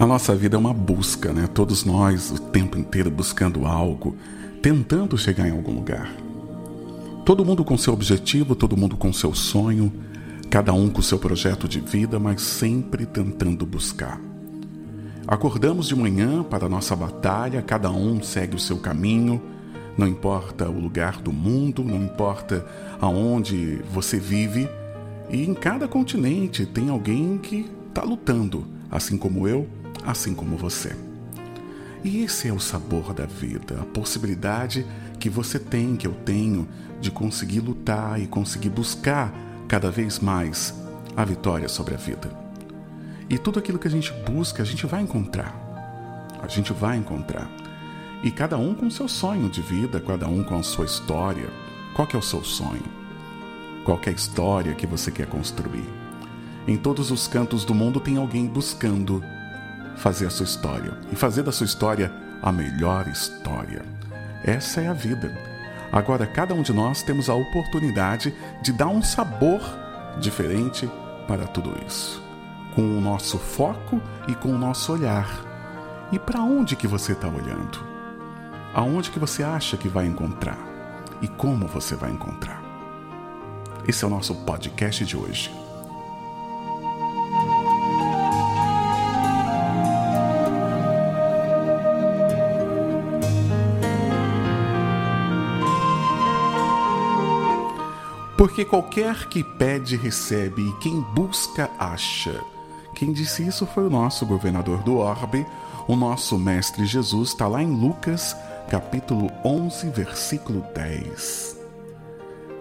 A nossa vida é uma busca, né? Todos nós o tempo inteiro buscando algo, tentando chegar em algum lugar. Todo mundo com seu objetivo, todo mundo com seu sonho, cada um com seu projeto de vida, mas sempre tentando buscar. Acordamos de manhã para a nossa batalha, cada um segue o seu caminho, não importa o lugar do mundo, não importa aonde você vive, e em cada continente tem alguém que está lutando, assim como eu, assim como você. E esse é o sabor da vida, a possibilidade que você tem, que eu tenho, de conseguir lutar e conseguir buscar cada vez mais a vitória sobre a vida. E tudo aquilo que a gente busca, a gente vai encontrar. A gente vai encontrar. E cada um com seu sonho de vida, cada um com a sua história. Qual que é o seu sonho? Qual é a história que você quer construir? Em todos os cantos do mundo tem alguém buscando fazer a sua história e fazer da sua história a melhor história. Essa é a vida. Agora, cada um de nós temos a oportunidade de dar um sabor diferente para tudo isso, com o nosso foco e com o nosso olhar. E para onde que você está olhando? Aonde que você acha que vai encontrar? E como você vai encontrar? Esse é o nosso podcast de hoje. Porque qualquer que pede, recebe, e quem busca, acha. Quem disse isso foi o nosso governador do Orbe, o nosso mestre Jesus, está lá em Lucas, capítulo 11, versículo 10.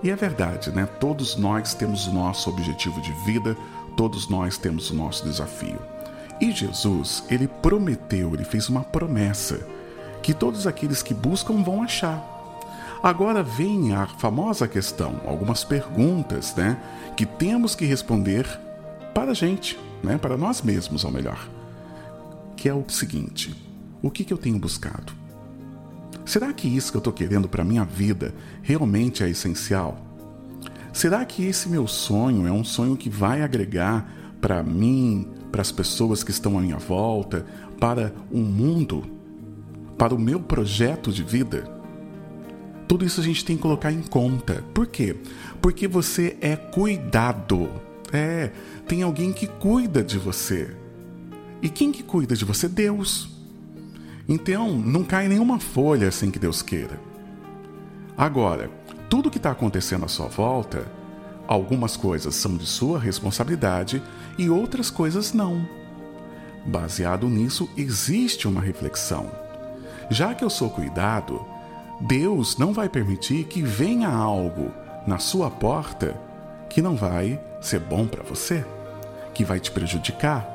E é verdade, né? Todos nós temos o nosso objetivo de vida, todos nós temos o nosso desafio. E Jesus, ele prometeu, ele fez uma promessa que todos aqueles que buscam vão achar. Agora vem a famosa questão, algumas perguntas, né, que temos que responder para a gente, né, para nós mesmos, ao melhor. Que é o seguinte: o que, que eu tenho buscado? Será que isso que eu estou querendo para minha vida realmente é essencial? Será que esse meu sonho é um sonho que vai agregar para mim, para as pessoas que estão à minha volta, para o mundo, para o meu projeto de vida? Tudo isso a gente tem que colocar em conta. Por quê? Porque você é cuidado. É, tem alguém que cuida de você. E quem que cuida de você? Deus. Então, não cai nenhuma folha sem que Deus queira. Agora, tudo que está acontecendo à sua volta, algumas coisas são de sua responsabilidade e outras coisas não. Baseado nisso, existe uma reflexão. Já que eu sou cuidado, Deus não vai permitir que venha algo na sua porta que não vai ser bom para você, que vai te prejudicar.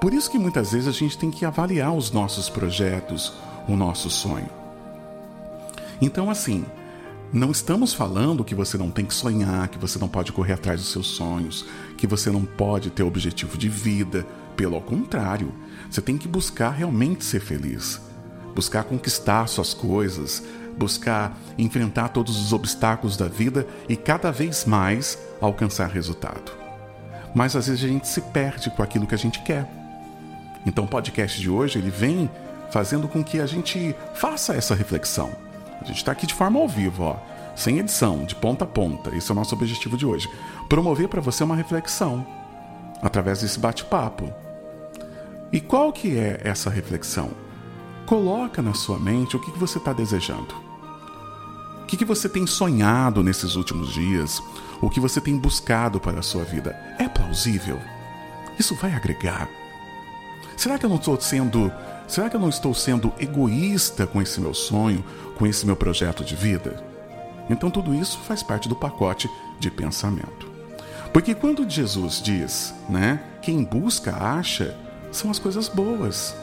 Por isso que muitas vezes a gente tem que avaliar os nossos projetos, o nosso sonho. Então, assim, não estamos falando que você não tem que sonhar, que você não pode correr atrás dos seus sonhos, que você não pode ter objetivo de vida. Pelo contrário, você tem que buscar realmente ser feliz, buscar conquistar suas coisas, buscar enfrentar todos os obstáculos da vida e cada vez mais alcançar resultado. Mas às vezes a gente se perde com aquilo que a gente quer. Então o podcast de hoje ele vem fazendo com que a gente faça essa reflexão. A gente está aqui de forma ao vivo, ó, sem edição, de ponta a ponta. Esse é o nosso objetivo de hoje. Promover para você uma reflexão através desse bate-papo. E qual que é essa reflexão? Coloca na sua mente o que você está desejando. O que você tem sonhado nesses últimos dias? O que você tem buscado para a sua vida? É plausível? Isso vai agregar? Será que eu não estou sendo. Será que eu não estou sendo egoísta com esse meu sonho, com esse meu projeto de vida? Então tudo isso faz parte do pacote de pensamento. Porque quando Jesus diz, né, quem busca acha, são as coisas boas.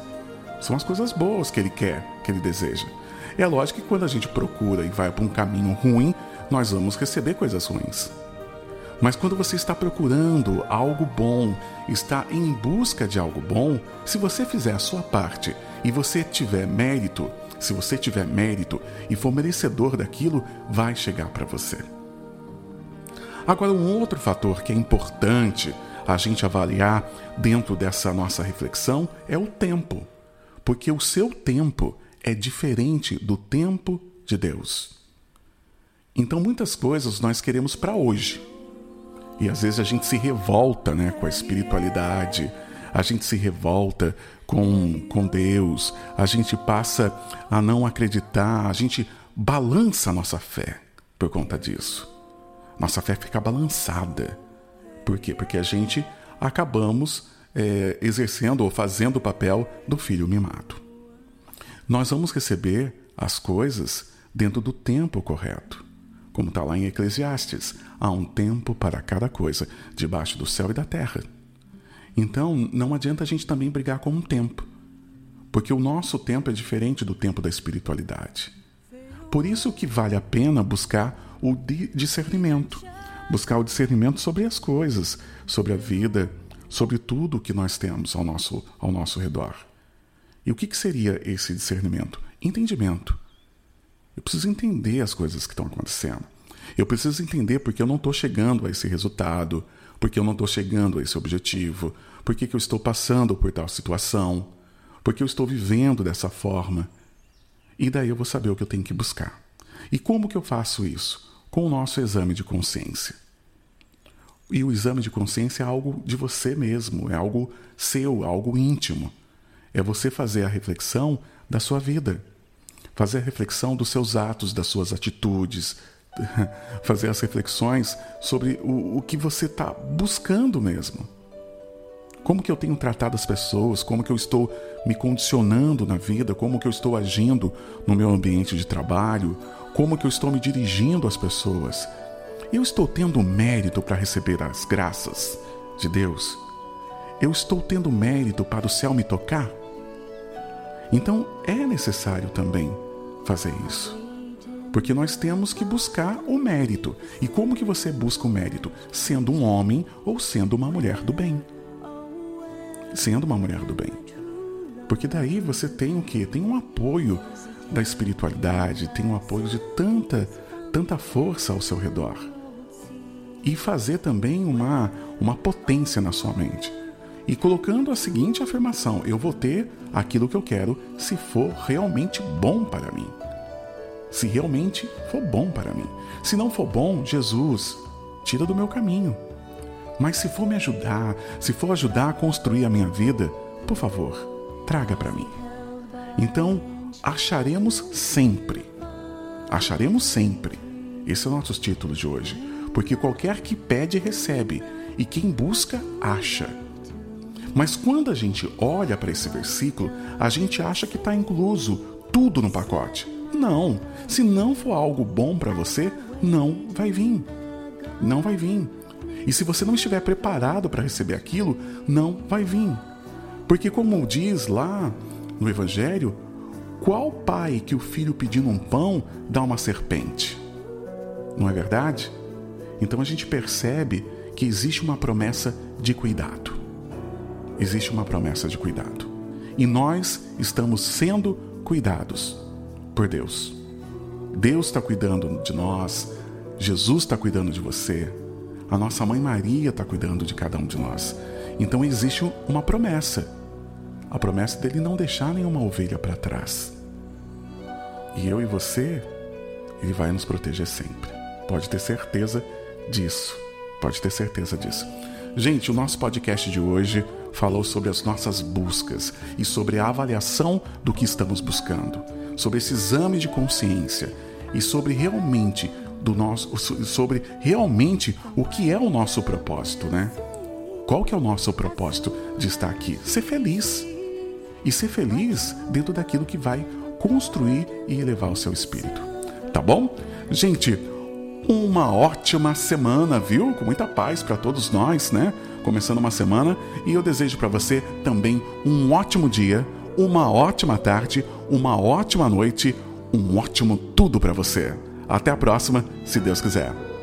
São as coisas boas que ele quer, que ele deseja. É lógico que quando a gente procura e vai para um caminho ruim, nós vamos receber coisas ruins. Mas quando você está procurando algo bom, está em busca de algo bom, se você fizer a sua parte e você tiver mérito, se você tiver mérito e for merecedor daquilo, vai chegar para você. Agora, um outro fator que é importante a gente avaliar dentro dessa nossa reflexão é o tempo. Porque o seu tempo é diferente do tempo de Deus. Então, muitas coisas nós queremos para hoje. E às vezes a gente se revolta né, com a espiritualidade, a gente se revolta com, com Deus, a gente passa a não acreditar, a gente balança a nossa fé por conta disso. Nossa fé fica balançada. Por quê? Porque a gente acabamos é, exercendo ou fazendo o papel do filho mimado. Nós vamos receber as coisas dentro do tempo correto. Como está lá em Eclesiastes, há um tempo para cada coisa, debaixo do céu e da terra. Então, não adianta a gente também brigar com o tempo, porque o nosso tempo é diferente do tempo da espiritualidade. Por isso que vale a pena buscar o discernimento, buscar o discernimento sobre as coisas, sobre a vida, sobre tudo que nós temos ao nosso, ao nosso redor. E o que, que seria esse discernimento? Entendimento. Eu preciso entender as coisas que estão acontecendo. Eu preciso entender porque eu não estou chegando a esse resultado, porque eu não estou chegando a esse objetivo, porque que eu estou passando por tal situação, porque eu estou vivendo dessa forma. E daí eu vou saber o que eu tenho que buscar. E como que eu faço isso? Com o nosso exame de consciência. E o exame de consciência é algo de você mesmo, é algo seu, algo íntimo. É você fazer a reflexão da sua vida, fazer a reflexão dos seus atos, das suas atitudes, fazer as reflexões sobre o, o que você está buscando mesmo. Como que eu tenho tratado as pessoas, como que eu estou me condicionando na vida, como que eu estou agindo no meu ambiente de trabalho, como que eu estou me dirigindo às pessoas. Eu estou tendo mérito para receber as graças de Deus? Eu estou tendo mérito para o céu me tocar? Então é necessário também fazer isso. Porque nós temos que buscar o mérito. E como que você busca o mérito? Sendo um homem ou sendo uma mulher do bem sendo uma mulher do bem. Porque daí você tem o quê? Tem um apoio da espiritualidade, tem um apoio de tanta, tanta força ao seu redor. E fazer também uma, uma potência na sua mente. E colocando a seguinte afirmação: eu vou ter aquilo que eu quero se for realmente bom para mim. Se realmente for bom para mim. Se não for bom, Jesus, tira do meu caminho. Mas se for me ajudar, se for ajudar a construir a minha vida, por favor, traga para mim. Então, acharemos sempre. Acharemos sempre. Esse é o nosso título de hoje. Porque qualquer que pede, recebe, e quem busca, acha. Mas quando a gente olha para esse versículo, a gente acha que está incluso tudo no pacote. Não. Se não for algo bom para você, não vai vir. Não vai vir. E se você não estiver preparado para receber aquilo, não vai vir. Porque, como diz lá no Evangelho, qual pai que o filho pedindo um pão dá uma serpente? Não é verdade? Então a gente percebe que existe uma promessa de cuidado. Existe uma promessa de cuidado. E nós estamos sendo cuidados por Deus. Deus está cuidando de nós, Jesus está cuidando de você, a nossa mãe Maria está cuidando de cada um de nós. Então existe uma promessa. A promessa dele não deixar nenhuma ovelha para trás. E eu e você, ele vai nos proteger sempre. Pode ter certeza disso. Pode ter certeza disso. Gente, o nosso podcast de hoje falou sobre as nossas buscas e sobre a avaliação do que estamos buscando, sobre esse exame de consciência e sobre realmente do nosso sobre realmente o que é o nosso propósito, né? Qual que é o nosso propósito de estar aqui? Ser feliz. E ser feliz dentro daquilo que vai construir e elevar o seu espírito. Tá bom? Gente, uma ótima semana, viu? Com muita paz para todos nós, né? Começando uma semana e eu desejo para você também um ótimo dia, uma ótima tarde, uma ótima noite, um ótimo tudo para você. Até a próxima, se Deus quiser.